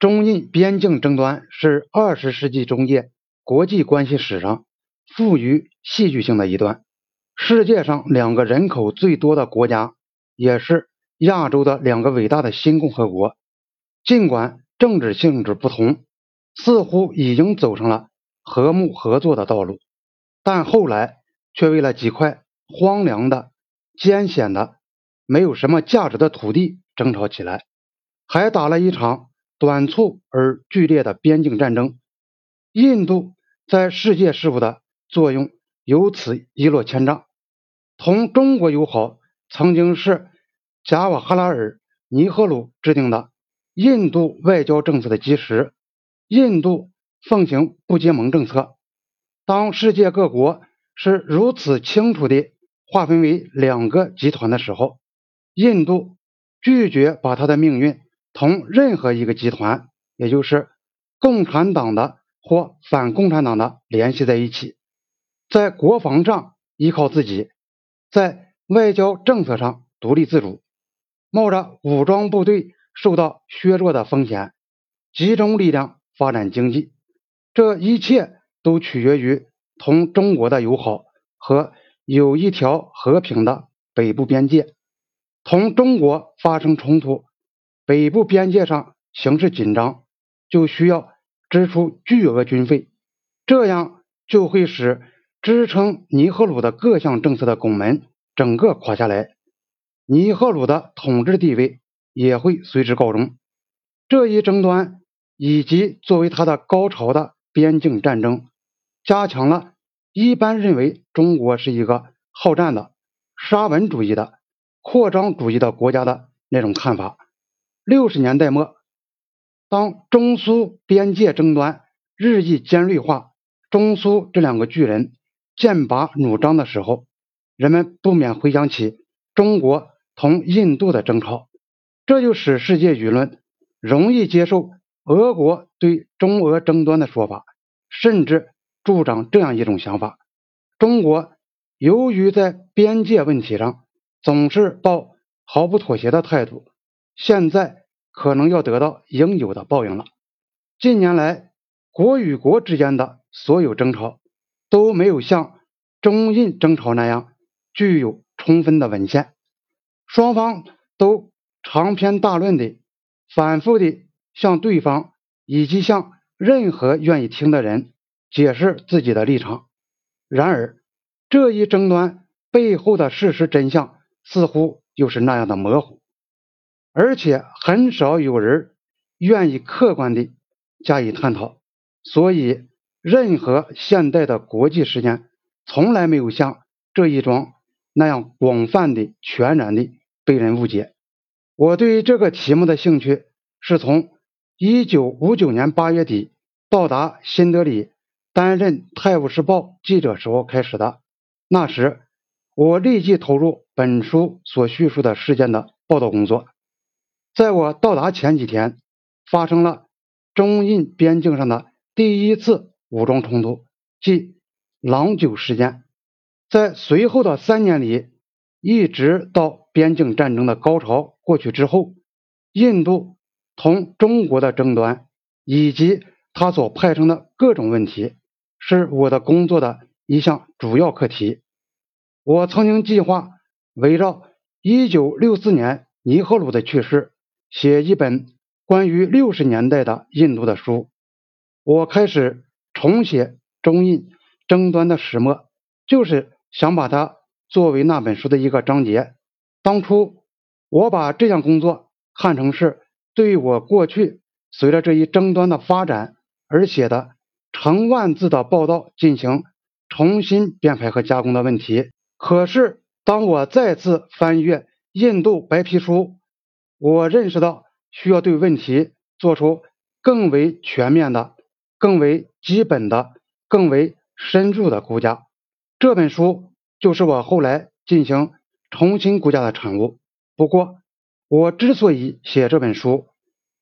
中印边境争端是二十世纪中叶国际关系史上富于戏剧性的一段。世界上两个人口最多的国家，也是亚洲的两个伟大的新共和国，尽管政治性质不同，似乎已经走上了和睦合作的道路，但后来却为了几块荒凉的、艰险的、没有什么价值的土地争吵起来，还打了一场。短促而剧烈的边境战争，印度在世界事务的作用由此一落千丈。同中国友好曾经是贾瓦哈拉尔·尼赫鲁制定的印度外交政策的基石。印度奉行不结盟政策。当世界各国是如此清楚地划分为两个集团的时候，印度拒绝把他的命运。同任何一个集团，也就是共产党的或反共产党的联系在一起，在国防上依靠自己，在外交政策上独立自主，冒着武装部队受到削弱的风险，集中力量发展经济。这一切都取决于同中国的友好和有一条和平的北部边界。同中国发生冲突。北部边界上形势紧张，就需要支出巨额军费，这样就会使支撑尼赫鲁的各项政策的拱门整个垮下来，尼赫鲁的统治地位也会随之告终。这一争端以及作为他的高潮的边境战争，加强了一般认为中国是一个好战的沙文主义的扩张主义的国家的那种看法。六十年代末，当中苏边界争端日益尖锐化，中苏这两个巨人剑拔弩张的时候，人们不免回想起中国同印度的争吵，这就使世界舆论容易接受俄国对中俄争端的说法，甚至助长这样一种想法：中国由于在边界问题上总是抱毫不妥协的态度，现在。可能要得到应有的报应了。近年来，国与国之间的所有争吵都没有像中印争吵那样具有充分的文献，双方都长篇大论的、反复的向对方以及向任何愿意听的人解释自己的立场。然而，这一争端背后的事实真相似乎又是那样的模糊。而且很少有人愿意客观地加以探讨，所以任何现代的国际事件从来没有像这一桩那样广泛的、全然的被人误解。我对这个题目的兴趣是从1959年8月底到达新德里担任《泰晤士报》记者时候开始的。那时，我立即投入本书所叙述的事件的报道工作。在我到达前几天，发生了中印边境上的第一次武装冲突，即郎酒事件。在随后的三年里，一直到边境战争的高潮过去之后，印度同中国的争端以及他所派生的各种问题，是我的工作的一项主要课题。我曾经计划围绕1964年尼赫鲁的去世。写一本关于六十年代的印度的书，我开始重写中印争端的始末，就是想把它作为那本书的一个章节。当初我把这项工作看成是对我过去随着这一争端的发展而写的成万字的报道进行重新编排和加工的问题。可是当我再次翻阅印度白皮书，我认识到需要对问题做出更为全面的、更为基本的、更为深入的估价。这本书就是我后来进行重新估价的产物。不过，我之所以写这本书，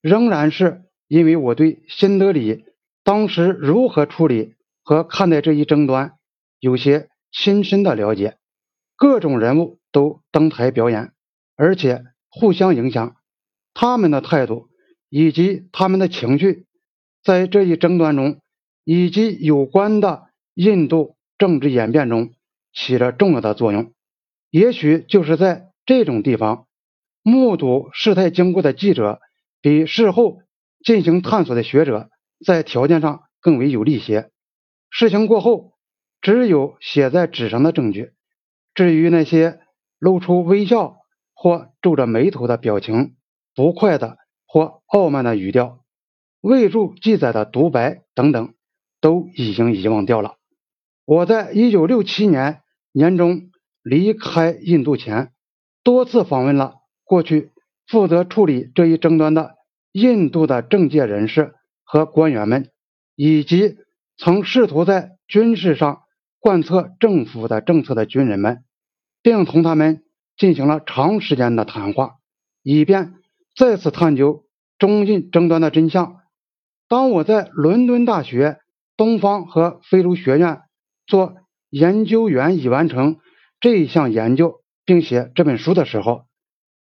仍然是因为我对新德里当时如何处理和看待这一争端有些亲身的了解。各种人物都登台表演，而且。互相影响，他们的态度以及他们的情绪，在这一争端中以及有关的印度政治演变中起着重要的作用。也许就是在这种地方，目睹事态经过的记者比事后进行探索的学者在条件上更为有利些。事情过后，只有写在纸上的证据。至于那些露出微笑或皱着眉头的表情、不快的或傲慢的语调、未注记载的独白等等，都已经遗忘掉了。我在一九六七年年中离开印度前，多次访问了过去负责处理这一争端的印度的政界人士和官员们，以及曾试图在军事上贯彻政府的政策的军人们。并同他们进行了长时间的谈话，以便再次探究中印争端的真相。当我在伦敦大学东方和非洲学院做研究员，已完成这一项研究并写这本书的时候，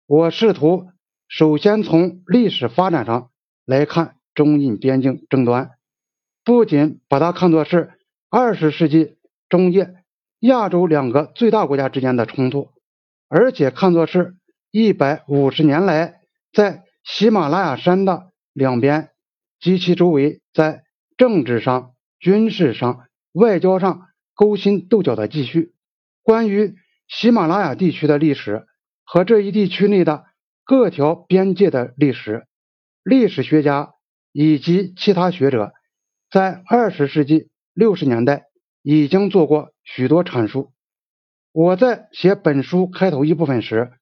我试图首先从历史发展上来看中印边境争端，不仅把它看作是二十世纪中叶。亚洲两个最大国家之间的冲突，而且看作是一百五十年来在喜马拉雅山的两边及其周围在政治上、军事上、外交上勾心斗角的继续。关于喜马拉雅地区的历史和这一地区内的各条边界的历史，历史学家以及其他学者在二十世纪六十年代已经做过。许多阐述。我在写本书开头一部分时，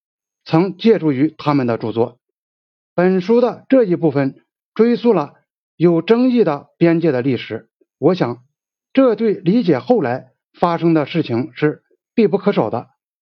曾借助于他们的著作。本书的这一部分追溯了有争议的边界的历史。我想，这对理解后来发生的事情是必不可少的。